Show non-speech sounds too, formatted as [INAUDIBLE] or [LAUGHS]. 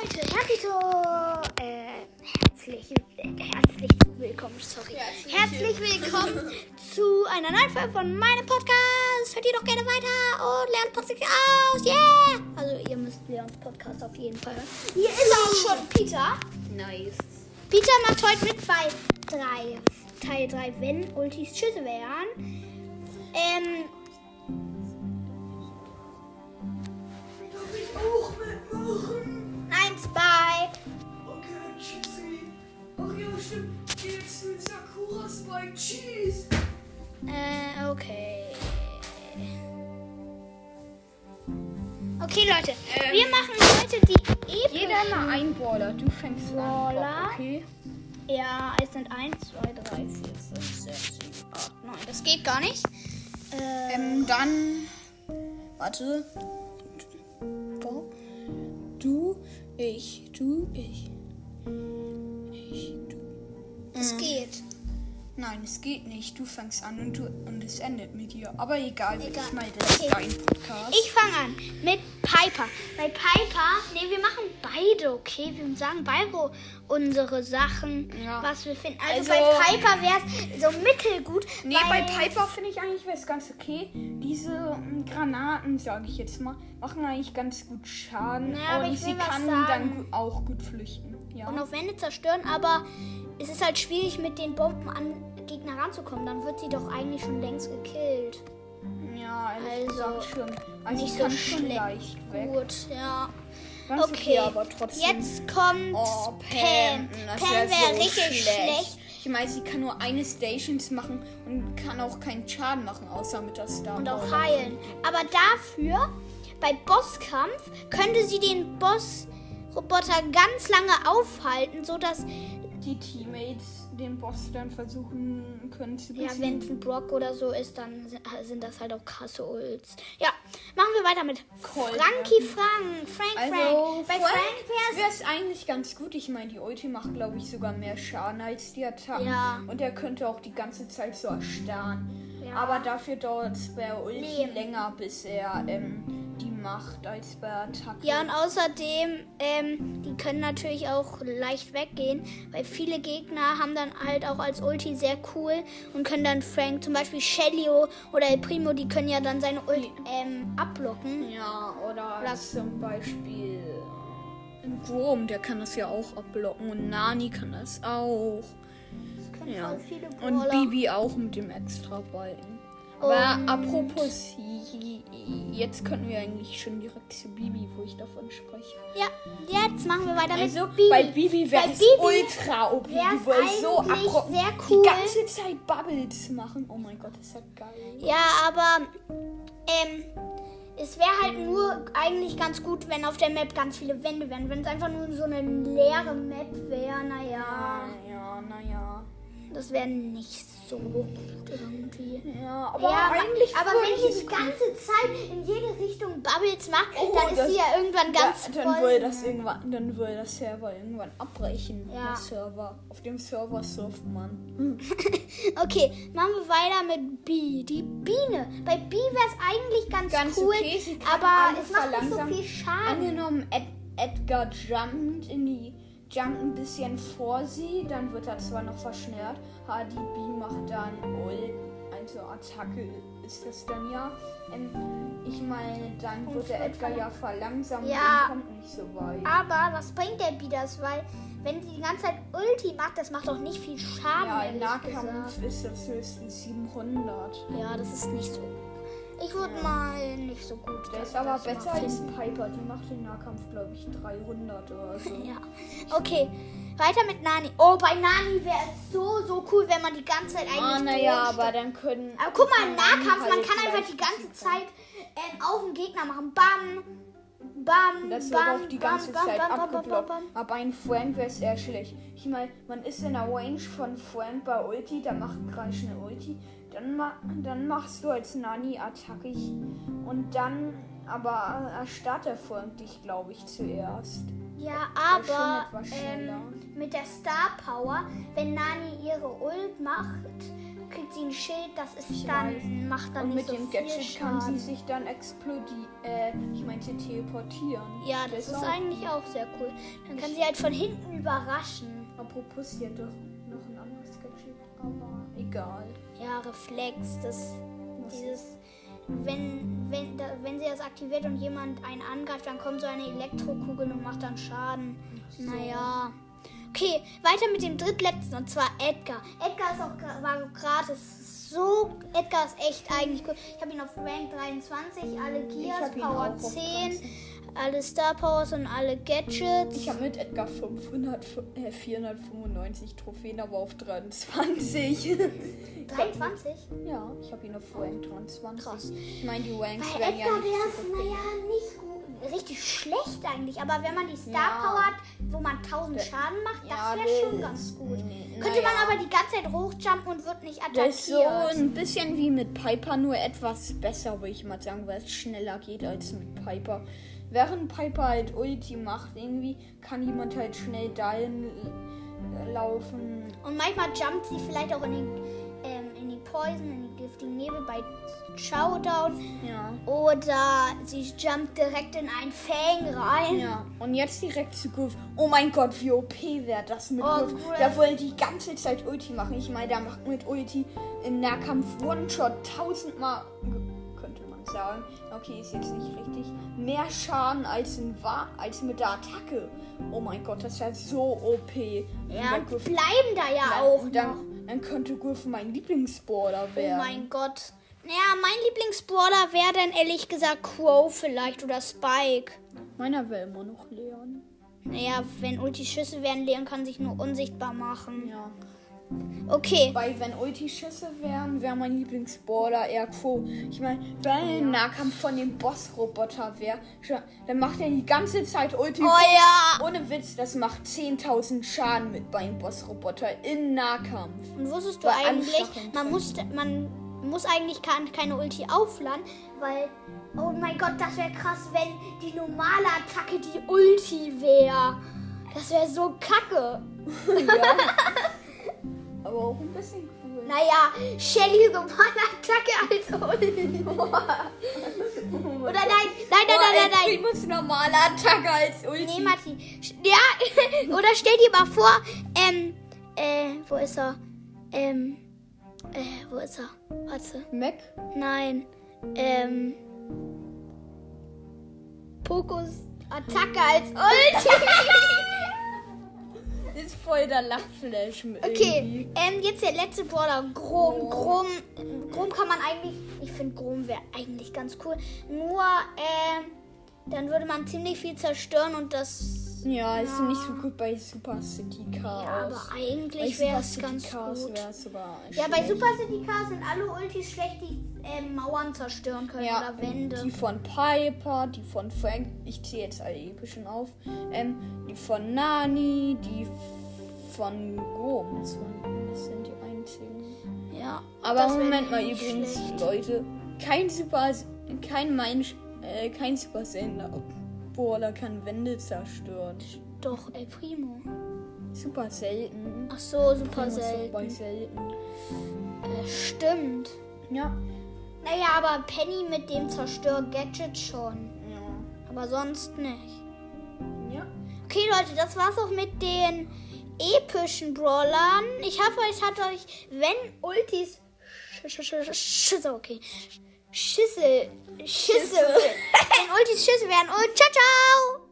Leute, herzlich, äh, herzlich, herzlich willkommen, sorry. Herzlich willkommen zu einer neuen Folge von meinem Podcast. Hört ihr doch gerne weiter und lernt Podcast aus, yeah! Also ihr müsst Leons Podcast auf jeden Fall. Hier ist auch schon Peter. Nice. Peter macht heute mit bei drei, Teil 3, wenn Ultis Schüsse wären. Ähm, Darf ich auch mitmachen? Okay, Leute, Ähm, wir machen heute die epischen... Jeder mal ein Brawler. Du fängst Brawler. an. Okay. Ja, es sind 1, 2, 3, 4, 5, 6, 7, 8, 9. Das geht gar nicht. Äh, Ähm, dann. Warte. Du, ich, du, ich. Ich. Nein, es geht nicht. Du fängst an und, du, und es endet mit dir. Aber egal, Egal. ich meine, das ist Okay. dein Podcast. Ich fange an mit Piper. Bei Piper, nee, wir machen beide, okay? Wir sagen beide unsere Sachen, Ja. was wir finden. Also, Also- bei Piper wäre es so mittelgut. Nee, bei Piper finde ich eigentlich wäre es ganz okay. Diese ähm, Granaten, sage ich jetzt mal, machen eigentlich ganz gut Schaden. Naja, und sie kann dann auch gut flüchten. Ja. Und auf Wände zerstören, aber es ist halt schwierig, mit den Bomben an Gegner ranzukommen. Dann wird sie doch eigentlich schon längst gekillt. ja, Also, gesagt schon. Also nicht so schlecht. leicht weg. Gut, ja. Ganz Okay, aber trotzdem. Jetzt kommt Oh, Pam. Pam. Pam wär wäre so richtig schlecht. Ich meine, sie kann nur eine Stations machen und kann auch keinen Schaden machen, außer mit der Star. und auch heilen. Aber dafür, bei Bosskampf, könnte sie den Boss-Roboter ganz lange aufhalten, sodass, Die Teammates den Boss dann versuchen können zu ja, besiegen. wenn es ein Brock oder so ist, dann si- sind das halt auch krasse Ults. Ja, machen wir weiter mit Colt, Frankie Frank. Frank, Also, Frank. Bei Frank Frank wäre es eigentlich ganz gut. Ich meine, die Ulti macht, glaube ich, sogar mehr Schaden als die Attacken. Ja. Und er könnte auch die ganze Zeit so erstarren. Ja. Aber dafür dauert es bei Ulti Nee. länger, bis er ähm, macht, als bei Attacke. Ja, und außerdem, ähm, die können natürlich auch leicht weggehen, weil viele Gegner haben dann halt auch als Ulti sehr cool und können dann Frank, zum Beispiel Shellio oder El Primo, die können ja dann seine Ulti ähm, abblocken. Ja, oder Lass- zum Beispiel ein Grom, der kann das ja auch abblocken. Und Nani kann das auch. können Ja. Und. Bibi auch mit dem extra Balken. Aber Und- apropos, jetzt können wir eigentlich schon direkt zu Bibi, wo ich davon spreche. Ja, jetzt machen wir weiter Also mit Bibi. bei Bibi wäre es ultra OP. Die wollen so sehr cool. Die ganze Zeit Bubbles machen. Oh mein Gott, ist ja geil. Ja, aber ähm, es wäre halt nur eigentlich ganz gut, wenn auf der Map ganz viele Wände wären. Wenn es einfach nur so eine leere Map wäre, naja, Ja, naja. das wäre nicht so gut irgendwie. Ja, aber ja, eigentlich aber würde wenn sie die ganze Zeit in jede Richtung Bubbles macht, Oh, dann ist sie ja irgendwann ganz ja, dann voll. will das irgendwann, dann will das Server irgendwann abbrechen. Ja. Der Server. Auf dem Server surft man. [LAUGHS] Okay, machen wir weiter mit B. Die Biene. Bei B wäre es eigentlich ganz, Ganz cool, okay, aber es macht nicht so viel Schaden. Angenommen, Ed Edgar jumpt in die jumpt ein bisschen vor sie, dann wird er zwar noch verschnellt, aber die B macht dann Ult, also Attacke ist das dann ja. Ähm, ich meine, dann wird der Edgar ja verlangsamt Ja. und kommt nicht so weit. Aber was bringt der B das? Weil, wenn sie die ganze Zeit Ulti macht, das macht doch nicht viel Schaden. Ja, im Nahkampf gesagt. ist das höchstens 700. Ja, das ist nicht so. Ich würde mal nicht so gut. Der ist aber besser als. Piper. Die macht den Nahkampf, glaube ich, 300 oder [LAUGHS] so. Ja. Okay, weiter mit Nani. Oh, bei Nani wäre es so, so cool, wenn man die ganze Zeit eigentlich. Ah, naja, aber dann können. Aber guck mal, im Nahkampf, man halt kann einfach die ganze. Zeit ähm, auf den Gegner machen. Bam, bam, Das wird bam, auch die bam, ganze bam, Zeit bam, bam, abgeblockt. bam, bam. Aber ein Frank wäre sehr schlecht. Ich meine, man ist in der Range von Frank bei Ulti, da macht gleich schnell Ulti. Dann, ma dann machst du als Nani Attacke und dann aber erstarrt der Frank dich, glaube ich, zuerst. Ja, aber ähm, mit der Star Power, wenn Nani ihre Ult macht, kriegt sie ein Schild, das ist Ich dann, weiß. macht dann Und nicht mit so dem viel Gadget kann sie sich dann explodieren. Äh, ich meinte teleportieren. Ja, das ist eigentlich auch sehr cool. Dann kann sie halt von hinten überraschen. Apropos, sie hat doch noch ein anderes Gadget, aber egal. Ja, Reflex, das dieses wenn wenn da, wenn sie das aktiviert und jemand einen angreift, dann kommt so eine Elektrokugel und macht dann Schaden. Naja. Okay, weiter mit dem drittletzten und zwar Edgar. Edgar ist auch war gratis. So, Edgar ist echt eigentlich gut. Ich habe ihn auf Rank 23, alle Gears, Power auch auf 10, 13. alle Star Powers und alle Gadgets. Ich habe mit Edgar 500, äh, 495 Trophäen, aber auf 23. [LAUGHS] 23? ja, ich habe ihn auf Rank 23. Krass. Ich meine, die Ranks Bei werden ja Edgar nicht wäre so naja, nicht gut. Richtig schlecht eigentlich. Aber wenn man die Star Ja. Power hat, wo man 1000 Schaden macht, Ja, das wäre schon ganz gut. nee, Könnte man naja. aber die ganze Zeit hochjumpen und wird nicht attackiert. Das ist so ein bisschen wie mit Piper, nur etwas besser, würde ich mal sagen, weil es schneller geht als mit Piper. Während Piper halt Ulti macht, irgendwie kann jemand halt schnell dahin äh, laufen. Und manchmal jumpt sie vielleicht auch in die Poison, in die giftigen Nebel bei Showdown. Ja. Oder sie jumpt direkt in einen Fang rein. Ja, und jetzt direkt zu Griff. Oh mein Gott, wie OP wäre das mit Oh, Griff. cool. Der wollte die ganze Zeit Ulti machen. Ich meine, der macht mit Ulti im Nahkampf One-Shot tausendmal, könnte man sagen. Okay, ist jetzt nicht richtig. Mehr Schaden als, in als mit der Attacke. Oh mein Gott, das wäre so OP. Ja, bleiben da ja dann, auch noch. Dann, könnte Griff mein Lieblingsborder Oh werden. mein Gott. Naja, mein Lieblingsbrawler wäre dann ehrlich gesagt Crow vielleicht oder Spike. Meiner will immer noch Leon. Naja, wenn Ulti-Schüsse wären, Leon kann sich nur unsichtbar machen. Ja. Okay. Weil wenn Ulti-Schüsse wären, wäre mein Lieblingsborder eher Quo. Ich meine, wenn ein Nahkampf von dem Boss-Roboter wäre, dann macht er die ganze Zeit Ulti. Oh ja. Ohne Witz, das macht 10.000 Schaden mit beim Boss-Roboter im Nahkampf. Und wusstest du eigentlich, man muss, man muss eigentlich kein- keine Ulti aufladen, weil, oh mein Gott, das wäre krass, wenn die normale Attacke die Ulti wäre. Das wäre so kacke. [LAUGHS] Aber auch ein bisschen cool. Naja, normale Attacke als Ulti. Oder nein, nein, nein, nein, nein, nein. Primus normale Attacke als Ulti. Nee, Matti. Ja, [LAUGHS] oder stell dir mal vor, ähm, äh, wo ist er? Ähm, äh, wo ist er? Warte. Mac? Nein. Ähm. Pokos Attacke als Ulti. [LAUGHS] Ist voll der Lachflash Okay, ähm, jetzt der letzte Brawler. Grom. Grom. Grom kann man eigentlich. Ich finde, Grom wäre eigentlich ganz cool. Nur, ähm, dann würde man ziemlich viel zerstören und das. Ja, ist nicht so gut bei Super City Chaos. Ja, aber eigentlich wäre es ganz Chaos gut. Ja, bei. Super City Cars sind alle Ultis schlecht, die ähm, Mauern zerstören können Ja, oder Wände. die von Piper, die von Frank, ich zähle jetzt alle epischen auf, ähm, die von Nani, die von Grom, das, sind die einzigen. Ja. Aber Moment mal übrigens, schlecht. Leute, kein Super, kein Mensch, äh, kein Super Saiyan Brawler kann Wände zerstören. Doch, El Primo. Super selten. Ach so, super Primo doch bei selten. selten. Äh, stimmt. Ja. Naja, aber Penny mit dem Zerstör-Gadget schon. Ja. Aber sonst nicht. Ja. Okay, Leute, das war's auch mit den epischen Brawlern. Ich hoffe, es hat euch, wenn Ultis. Sch- sch- sch- Schüsse, okay. Schüsse. Schüsse. wenn Ultis Schüsse [LAUGHS] werden. Und ciao, ciao.